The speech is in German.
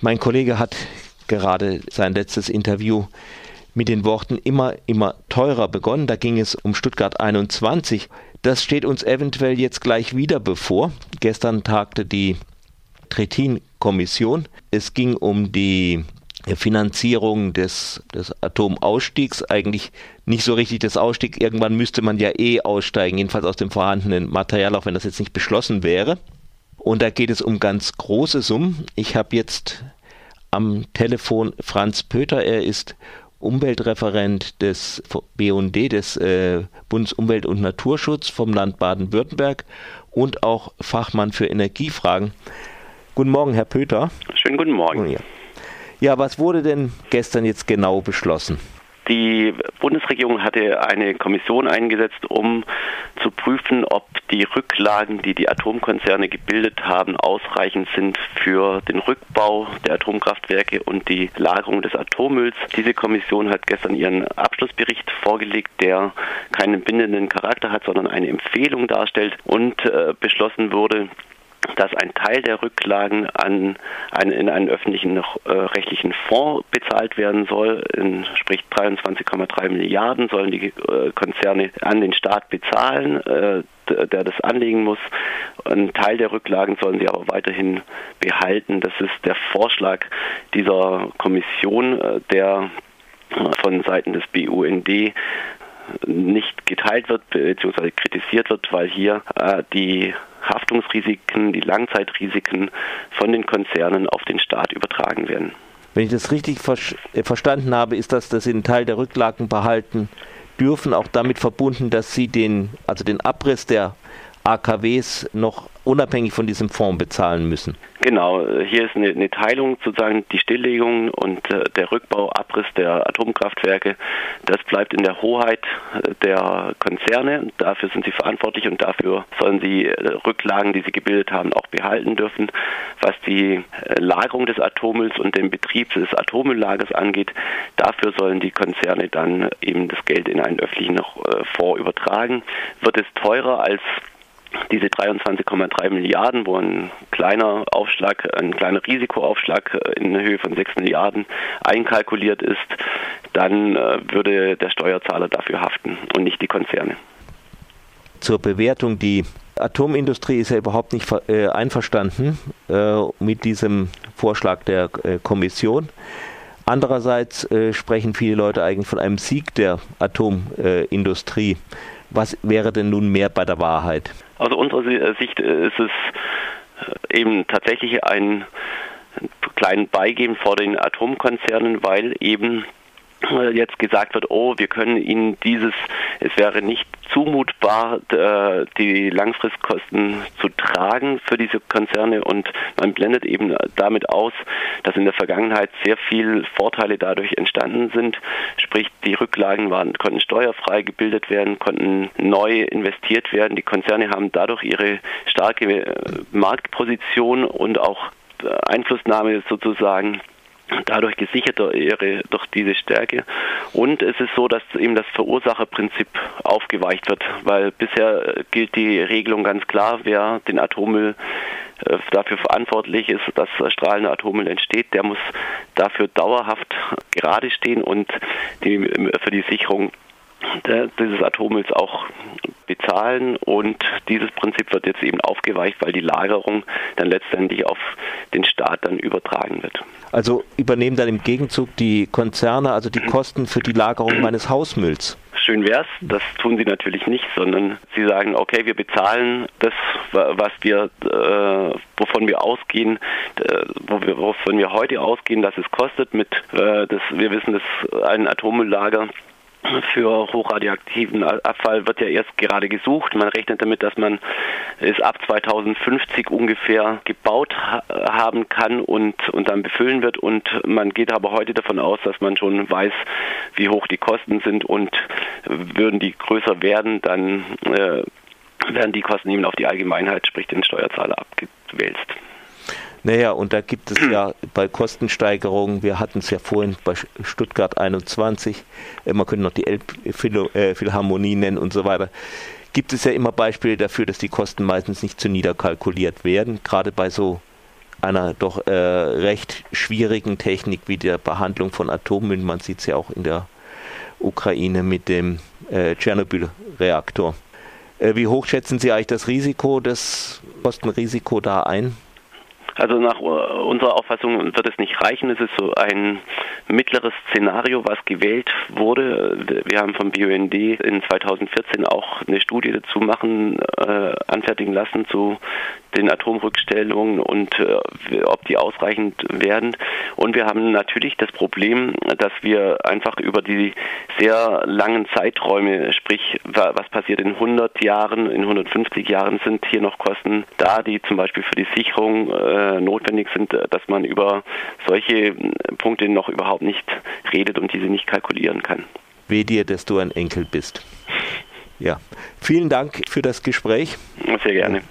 Mein Kollege hat gerade sein letztes Interview mit den Worten immer, immer teurer begonnen. Da ging es um Stuttgart 21. Das steht uns eventuell jetzt gleich wieder bevor. Gestern tagte die Trittin-Kommission. Es ging um die Finanzierung des, des Atomausstiegs, eigentlich nicht so richtig des Ausstiegs. Irgendwann müsste man ja eh aussteigen, jedenfalls aus dem vorhandenen Material, auch wenn das jetzt nicht beschlossen wäre. Und da geht es um ganz große Summen. Ich habe jetzt am Telefon Franz Pöter, er ist Umweltreferent des BUND, des äh, Bundesumwelt- und Naturschutz vom Land Baden-Württemberg und auch Fachmann für Energiefragen. Guten Morgen, Herr Pöter. Schönen guten Morgen. Ja. ja, was wurde denn gestern jetzt genau beschlossen? Die Bundesregierung hatte eine Kommission eingesetzt, um zu prüfen, ob die Rücklagen, die die Atomkonzerne gebildet haben, ausreichend sind für den Rückbau der Atomkraftwerke und die Lagerung des Atommülls. Diese Kommission hat gestern ihren Abschlussbericht vorgelegt, der keinen bindenden Charakter hat, sondern eine Empfehlung darstellt und äh, beschlossen wurde, dass ein Teil der Rücklagen an, an, in einen öffentlichen äh, rechtlichen Fonds bezahlt werden soll, in, sprich 23,3 Milliarden sollen die äh, Konzerne an den Staat bezahlen, äh, der das anlegen muss. Ein Teil der Rücklagen sollen sie aber weiterhin behalten. Das ist der Vorschlag dieser Kommission, äh, der von Seiten des BUND nicht geteilt wird bzw. kritisiert wird, weil hier äh, die Haftungsrisiken, die Langzeitrisiken von den Konzernen auf den Staat übertragen werden. Wenn ich das richtig äh, verstanden habe, ist das, dass Sie einen Teil der Rücklagen behalten dürfen, auch damit verbunden, dass Sie den, also den Abriss der AKWs noch unabhängig von diesem Fonds bezahlen müssen. Genau, hier ist eine, eine Teilung sozusagen die Stilllegung und äh, der Rückbau, Abriss der Atomkraftwerke. Das bleibt in der Hoheit äh, der Konzerne. Dafür sind sie verantwortlich und dafür sollen sie äh, Rücklagen, die sie gebildet haben, auch behalten dürfen. Was die äh, Lagerung des Atommülls und den Betrieb des Atommülllagers angeht, dafür sollen die Konzerne dann eben das Geld in einen öffentlichen äh, Fonds übertragen. Wird es teurer als diese 23,3 Milliarden, wo ein kleiner Aufschlag, ein kleiner Risikoaufschlag in Höhe von 6 Milliarden einkalkuliert ist, dann äh, würde der Steuerzahler dafür haften und nicht die Konzerne. Zur Bewertung, die Atomindustrie ist ja überhaupt nicht äh, einverstanden äh, mit diesem Vorschlag der Kommission. Andererseits sprechen viele Leute eigentlich von einem Sieg der Atomindustrie. Was wäre denn nun mehr bei der Wahrheit? Aus unserer äh, Sicht äh, ist es äh, eben tatsächlich ein kleinen Beigeben vor den Atomkonzernen, weil eben jetzt gesagt wird, oh, wir können Ihnen dieses, es wäre nicht zumutbar, die Langfristkosten zu tragen für diese Konzerne und man blendet eben damit aus, dass in der Vergangenheit sehr viel Vorteile dadurch entstanden sind. Sprich, die Rücklagen waren, konnten steuerfrei gebildet werden, konnten neu investiert werden. Die Konzerne haben dadurch ihre starke äh, Marktposition und auch äh, Einflussnahme sozusagen dadurch gesichert ihre, durch diese Stärke. Und es ist so, dass eben das Verursacherprinzip aufgeweicht wird, weil bisher gilt die Regelung ganz klar, wer den Atommüll äh, dafür verantwortlich ist, dass strahlender Atommüll entsteht, der muss dafür dauerhaft gerade stehen und die, für die Sicherung dieses Atommülls auch bezahlen und dieses Prinzip wird jetzt eben aufgeweicht, weil die Lagerung dann letztendlich auf den Staat dann übertragen wird. Also übernehmen dann im Gegenzug die Konzerne also die Kosten für die Lagerung meines Hausmülls? Schön wär's, das tun sie natürlich nicht, sondern sie sagen, okay, wir bezahlen das, was wir, äh, wovon wir ausgehen, äh, wovon wir heute ausgehen, dass es kostet mit, äh, das, wir wissen, dass ein Atommülllager für hochradioaktiven Abfall wird ja erst gerade gesucht. Man rechnet damit, dass man es ab 2050 ungefähr gebaut ha haben kann und, und dann befüllen wird. Und man geht aber heute davon aus, dass man schon weiß, wie hoch die Kosten sind und würden die größer werden, dann äh, werden die Kosten eben auf die Allgemeinheit, sprich den Steuerzahler, abgewälzt. Naja, und da gibt es ja bei Kostensteigerungen, wir hatten es ja vorhin bei Stuttgart 21, äh, man könnte noch die Elbphilharmonie nennen und so weiter, gibt es ja immer Beispiele dafür, dass die Kosten meistens nicht zu niederkalkuliert werden, gerade bei so einer doch äh, recht schwierigen Technik wie der Behandlung von Atommüll. Man sieht es ja auch in der Ukraine mit dem äh, Tschernobyl-Reaktor. Äh, wie hoch schätzen Sie eigentlich das Risiko, das Kostenrisiko da ein? Also nach unserer Auffassung wird es nicht reichen. Es ist so ein mittleres Szenario, was gewählt wurde. Wir haben vom BUND in 2014 auch eine Studie dazu machen, äh, anfertigen lassen zu den Atomrückstellungen und äh, ob die ausreichend werden. Und wir haben natürlich das Problem, dass wir einfach über die sehr langen Zeiträume, sprich was passiert in 100 Jahren, in 150 Jahren sind hier noch Kosten da, die zum Beispiel für die Sicherung äh, notwendig sind, dass man über solche Punkte noch überhaupt nicht redet und diese nicht kalkulieren kann. Weh dir, dass du ein Enkel bist. Ja, vielen Dank für das Gespräch. Sehr gerne.